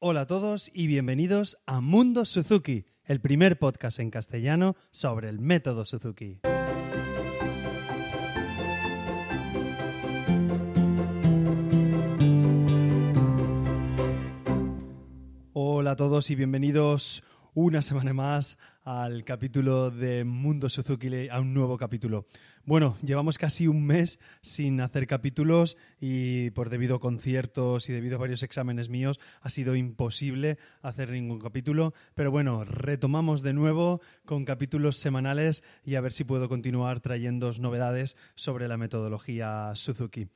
Hola a todos y bienvenidos a Mundo Suzuki, el primer podcast en castellano sobre el método Suzuki. Hola a todos y bienvenidos una semana más al capítulo de Mundo Suzuki, a un nuevo capítulo. Bueno, llevamos casi un mes sin hacer capítulos y por debido a conciertos y debido a varios exámenes míos ha sido imposible hacer ningún capítulo, pero bueno, retomamos de nuevo con capítulos semanales y a ver si puedo continuar trayendo novedades sobre la metodología Suzuki.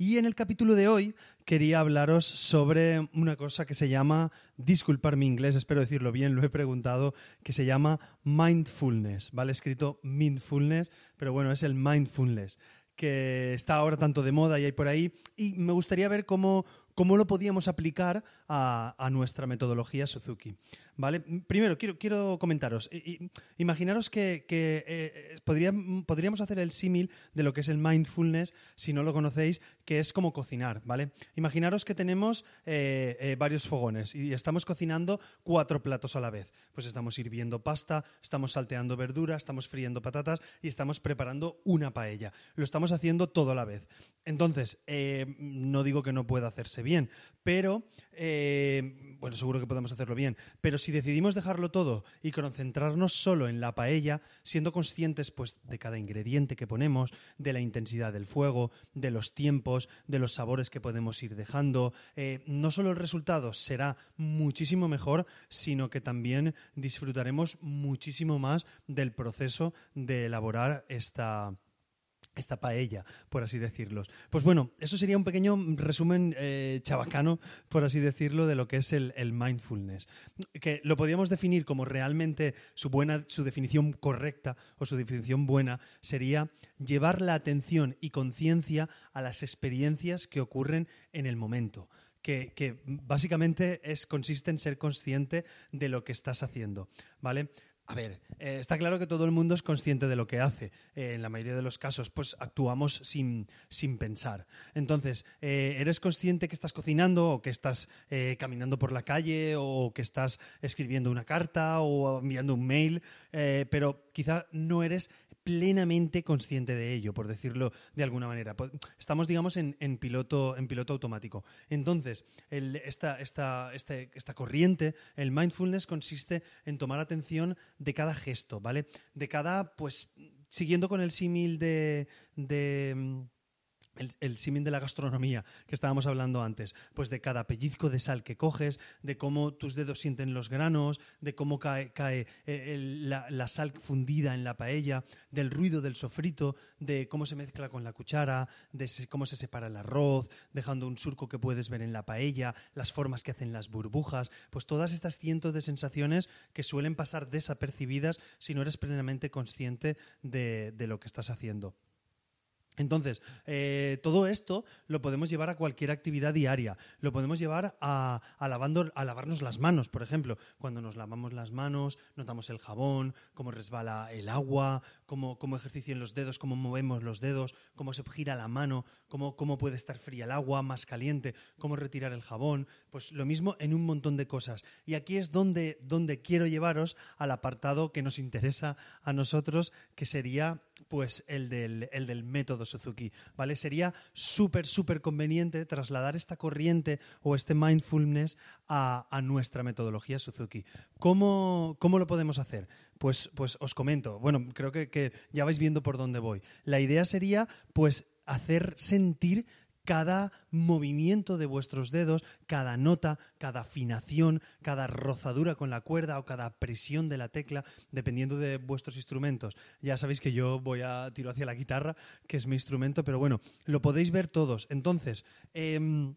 Y en el capítulo de hoy quería hablaros sobre una cosa que se llama, disculpar mi inglés, espero decirlo bien, lo he preguntado, que se llama mindfulness, ¿vale? Escrito mindfulness, pero bueno, es el mindfulness que está ahora tanto de moda y hay por ahí, y me gustaría ver cómo, cómo lo podíamos aplicar a, nuestra metodología Suzuki. ¿vale? Primero, quiero, quiero comentaros. Imaginaros que, eh, podríamos hacer el símil de lo que es el mindfulness, si no lo conocéis, que es como cocinar. ¿vale? Imaginaros que tenemos eh, eh, varios fogones y estamos cocinando cuatro platos a la vez. Pues estamos hirviendo pasta, estamos salteando verdura, estamos friendo patatas y estamos preparando una paella. Lo estamos haciendo todo a la vez. Entonces, no digo que no pueda hacerse bien. Pero, eh, bueno, seguro que podemos hacerlo bien. Pero si decidimos dejarlo todo y concentrarnos solo en la paella, siendo conscientes pues, de cada ingrediente que ponemos, de la intensidad del fuego, de los tiempos, de los sabores que podemos ir dejando, eh, no solo el resultado será muchísimo mejor, sino que también disfrutaremos muchísimo más del proceso de elaborar esta esta paella, por así decirlo. Pues bueno, eso sería un pequeño resumen eh, chabacano, por así decirlo, de lo que es el, mindfulness. Que lo podríamos definir como realmente su, buena, su definición correcta o su definición buena sería llevar la atención y conciencia a las experiencias que ocurren en el momento. Que, que, básicamente es, consiste en ser consciente de lo que estás haciendo, ¿vale? A ver, eh, está claro que todo el mundo es consciente de lo que hace. Eh, en la mayoría de los casos, pues actuamos sin, sin pensar. Entonces, eh, ¿eres consciente que estás cocinando o que estás caminando por la calle o que estás escribiendo una carta o enviando un mail? pero quizá no eres plenamente consciente de ello, por decirlo de alguna manera. Estamos, digamos, en, piloto, en piloto automático. Entonces, esta, esta, este, esta corriente, el mindfulness, consiste en tomar atención de cada gesto, ¿vale? De cada, pues, siguiendo con el símil de el, el símil de la gastronomía que estábamos hablando antes, pues de cada pellizco de sal que coges, de cómo tus dedos sienten los granos, de cómo cae, cae eh, la, sal fundida en la paella, del ruido del sofrito, de cómo se mezcla con la cuchara, de cómo se separa el arroz, dejando un surco que puedes ver en la paella, las formas que hacen las burbujas, pues todas estas cientos de sensaciones que suelen pasar desapercibidas si no eres plenamente consciente de lo que estás haciendo. Entonces, eh, todo esto lo podemos llevar a cualquier actividad diaria. Lo podemos llevar a, a, lavarnos las manos, por ejemplo. Cuando nos lavamos las manos, notamos el jabón, cómo resbala el agua, cómo, cómo ejercicio en los dedos, cómo movemos los dedos, cómo se gira la mano, cómo, cómo puede estar fría el agua, más caliente, cómo retirar el jabón. Pues lo mismo en un montón de cosas. Y aquí es donde, donde quiero llevaros al apartado que nos interesa a nosotros, que sería pues el del, el del método Suzuki, ¿vale? Sería súper, súper conveniente trasladar esta corriente o este mindfulness a, nuestra metodología Suzuki. ¿Cómo, ¿Cómo, lo podemos hacer? Pues, pues os comento, bueno, creo que, que ya vais viendo por dónde voy. La idea sería, pues, hacer sentir cada movimiento de vuestros dedos, cada nota, cada afinación, cada rozadura con la cuerda o cada presión de la tecla, dependiendo de vuestros instrumentos. Ya sabéis que yo voy a tiro hacia la guitarra, que es mi instrumento, pero bueno, lo podéis ver todos. Entonces, em,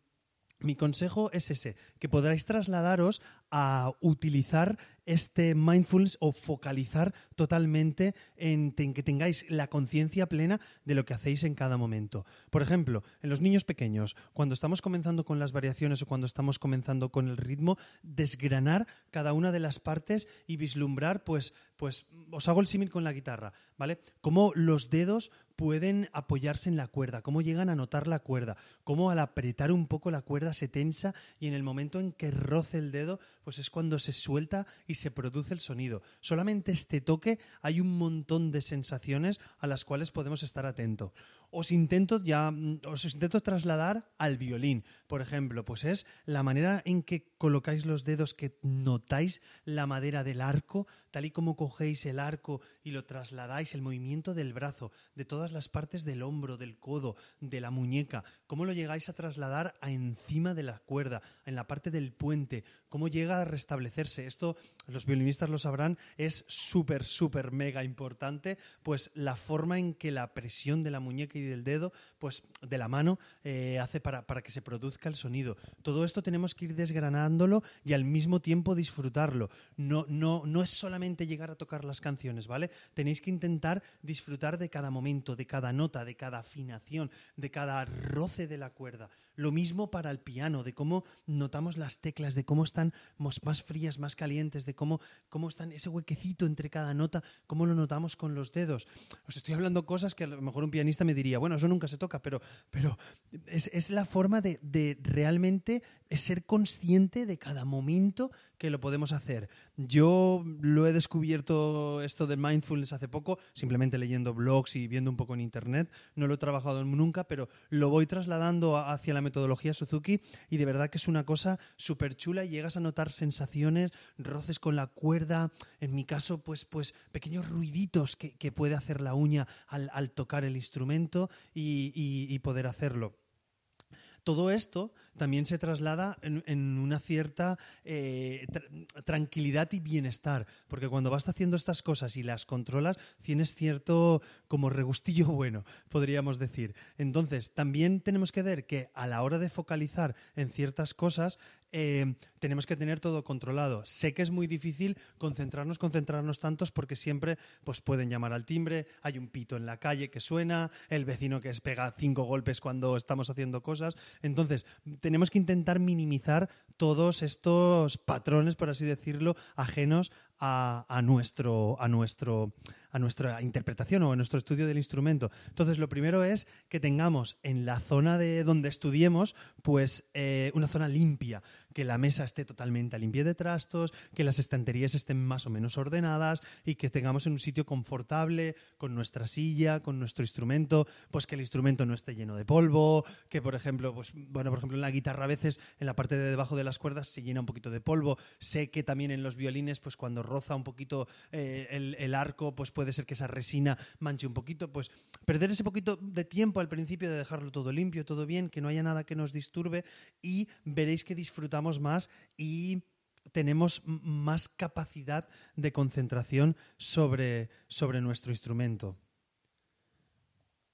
mi consejo es ese, que podráis trasladaros a utilizar este mindfulness o focalizar totalmente en, que tengáis la conciencia plena de lo que hacéis en cada momento. Por ejemplo, en los niños pequeños, cuando estamos comenzando con las variaciones o cuando estamos comenzando con el ritmo, desgranar cada una de las partes y vislumbrar, pues, pues os hago el símil con la guitarra, ¿vale? Cómo los dedos pueden apoyarse en la cuerda, cómo llegan a notar la cuerda, cómo al apretar un poco la cuerda se tensa y en el momento en que roce el dedo, pues es cuando se suelta y se produce el sonido. Solamente este toque hay un montón de sensaciones a las cuales podemos estar atentos. Os intento ya mm, os intento trasladar al violín, por ejemplo, pues es la manera en que colocáis los dedos que notáis la madera del arco, tal y como cogéis el arco y lo trasladáis, el movimiento del brazo, de todas las partes del hombro, del codo, de la muñeca, cómo lo llegáis a trasladar a encima de la cuerda, en la parte del puente, cómo llega a restablecerse. Esto los violinistas lo sabrán, es súper, súper mega importante, pues la forma en que la presión de la muñeca y del dedo, pues de la mano, eh, hace para, para que se produzca el sonido. Todo esto tenemos que ir desgranándolo y al mismo tiempo disfrutarlo. No, no, no es solamente llegar a tocar las canciones, ¿vale? Tenéis que intentar disfrutar de cada momento, de cada nota, de cada afinación, de cada roce de la cuerda. Lo mismo para el piano, de cómo notamos las teclas, de cómo están más frías, más calientes, de cómo, cómo están ese huequecito entre cada nota, cómo lo notamos con los dedos. Os estoy hablando cosas que a lo mejor un pianista me diría, bueno, eso nunca se toca, pero, pero es, la forma de, de realmente ser consciente de cada momento que lo podemos hacer. Yo lo he descubierto esto de mindfulness hace poco, simplemente leyendo blogs y viendo un poco en internet. No lo he trabajado nunca, pero lo voy trasladando hacia la metodología Suzuki y de verdad que es una cosa súper chula y llegas a notar sensaciones, roces con la cuerda, en mi caso, pues, pues pequeños ruiditos que, puede hacer la uña al, tocar el instrumento y poder hacerlo. Todo esto también se traslada en, una cierta eh, tranquilidad y bienestar, porque cuando vas haciendo estas cosas y las controlas, tienes cierto como regustillo bueno, podríamos decir. Entonces, también tenemos que ver que a la hora de focalizar en ciertas cosas, eh, tenemos que tener todo controlado. Sé que es muy difícil concentrarnos, concentrarnos tantos porque siempre pues, pueden llamar al timbre, hay un pito en la calle que suena, el vecino que pega cinco golpes cuando estamos haciendo cosas. Entonces, tenemos que intentar minimizar todos estos patrones, por así decirlo, ajenos a, nuestro, a, nuestro, a nuestra interpretación o a nuestro estudio del instrumento. Entonces, lo primero es que tengamos en la zona de donde estudiemos, pues eh, una zona limpia, que la mesa esté totalmente limpia de trastos, que las estanterías estén más o menos ordenadas y que tengamos en un sitio confortable, con nuestra silla, con nuestro instrumento, pues que el instrumento no esté lleno de polvo, que por ejemplo, pues bueno, por ejemplo en la guitarra a veces en la parte de debajo de las cuerdas se llena un poquito de polvo. Sé que también en los violines, pues cuando roza un poquito eh, el, arco, pues puede ser que esa resina manche un poquito. Pues perder ese poquito de tiempo al principio de dejarlo todo limpio, todo bien, que no haya nada que nos disturbe y veréis que disfrutamos más y tenemos más capacidad de concentración sobre, sobre nuestro instrumento.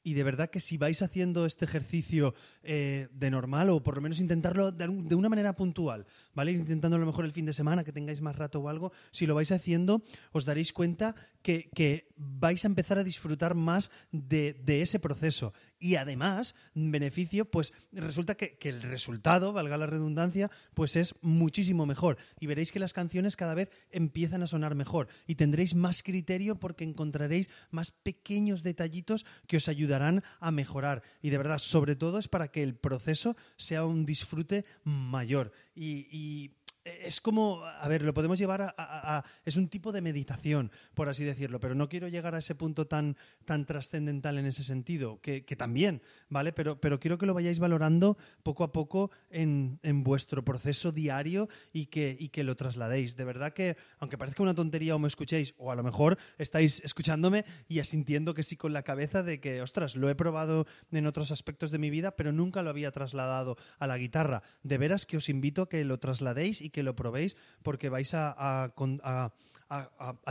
Y de verdad que si vais haciendo este ejercicio eh, de normal, o por lo menos intentarlo de, una manera puntual, ¿vale? Intentando a lo mejor el fin de semana, que tengáis más rato o algo, si lo vais haciendo, os daréis cuenta que, vais a empezar a disfrutar más de, ese proceso. Y además, beneficio, pues resulta que, el resultado, valga la redundancia, pues es muchísimo mejor. Y veréis que las canciones cada vez empiezan a sonar mejor. Y tendréis más criterio porque encontraréis más pequeños detallitos que os ayudarán a mejorar. Y de verdad, sobre todo es para que el proceso sea un disfrute mayor. Y es como, a ver, lo podemos llevar a, Es un tipo de meditación, por así decirlo, pero no quiero llegar a ese punto tan, tan trascendental en ese sentido, que, también, ¿vale? Pero, pero quiero que lo vayáis valorando poco a poco en, vuestro proceso diario y que, y que lo trasladéis. De verdad que, aunque parezca una tontería o me escuchéis, o a lo mejor estáis escuchándome y asintiendo que sí con la cabeza de que, ostras, lo he probado en otros aspectos de mi vida, pero nunca lo había trasladado a la guitarra. De veras que os invito a que lo trasladéis y que lo probéis porque vais a,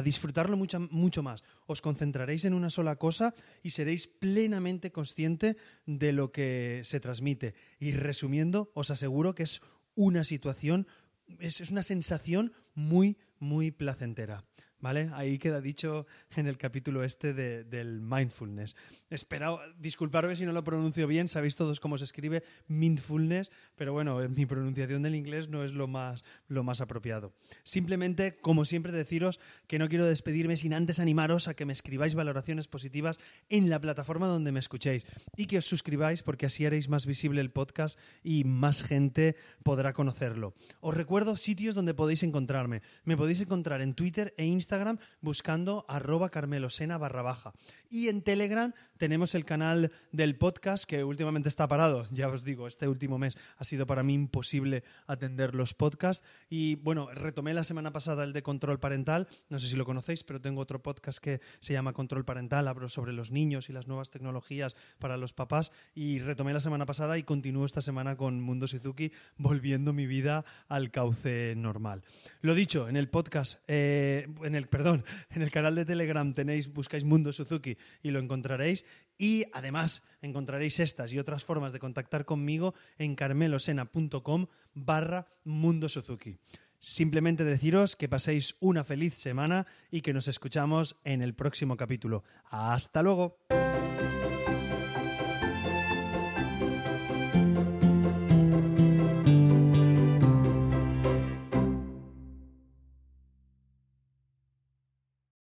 disfrutarlo mucho, mucho más. Os concentraréis en una sola cosa y seréis plenamente consciente de lo que se transmite. Y resumiendo, os aseguro que es una situación, es una sensación muy, muy placentera. ¿Vale? Ahí queda dicho en el capítulo este del mindfulness. Espera, disculparme si no lo pronuncio bien, sabéis todos cómo se escribe mindfulness, pero bueno, mi pronunciación del inglés no es lo más, lo más apropiado. Simplemente, como siempre, deciros que no quiero despedirme sin antes animaros a que me escribáis valoraciones positivas en la plataforma donde me escuchéis y que os suscribáis porque así haréis más visible el podcast y más gente podrá conocerlo. Os recuerdo sitios donde podéis encontrarme. Me podéis encontrar en Twitter e Instagram Buscando arroba carmelosena barra baja. Y en Telegram tenemos el canal del podcast que últimamente está parado. Ya os digo, este último mes ha sido para mí imposible atender los podcasts. Y bueno, retomé la semana pasada el de control parental. No sé si lo conocéis, pero tengo otro podcast que se llama Control Parental. Hablo sobre los niños y las nuevas tecnologías para los papás. Y retomé la semana pasada y continúo esta semana con Mundo Suzuki, volviendo mi vida al cauce normal. Lo dicho, en el podcast, eh, en perdón, en el canal de Telegram tenéis, buscáis Mundo Suzuki y lo encontraréis. Y además encontraréis estas y otras formas de contactar conmigo en carmelosena.com barra Mundo Suzuki. Simplemente deciros que paséis una feliz semana y que nos escuchamos en el próximo capítulo. Hasta luego.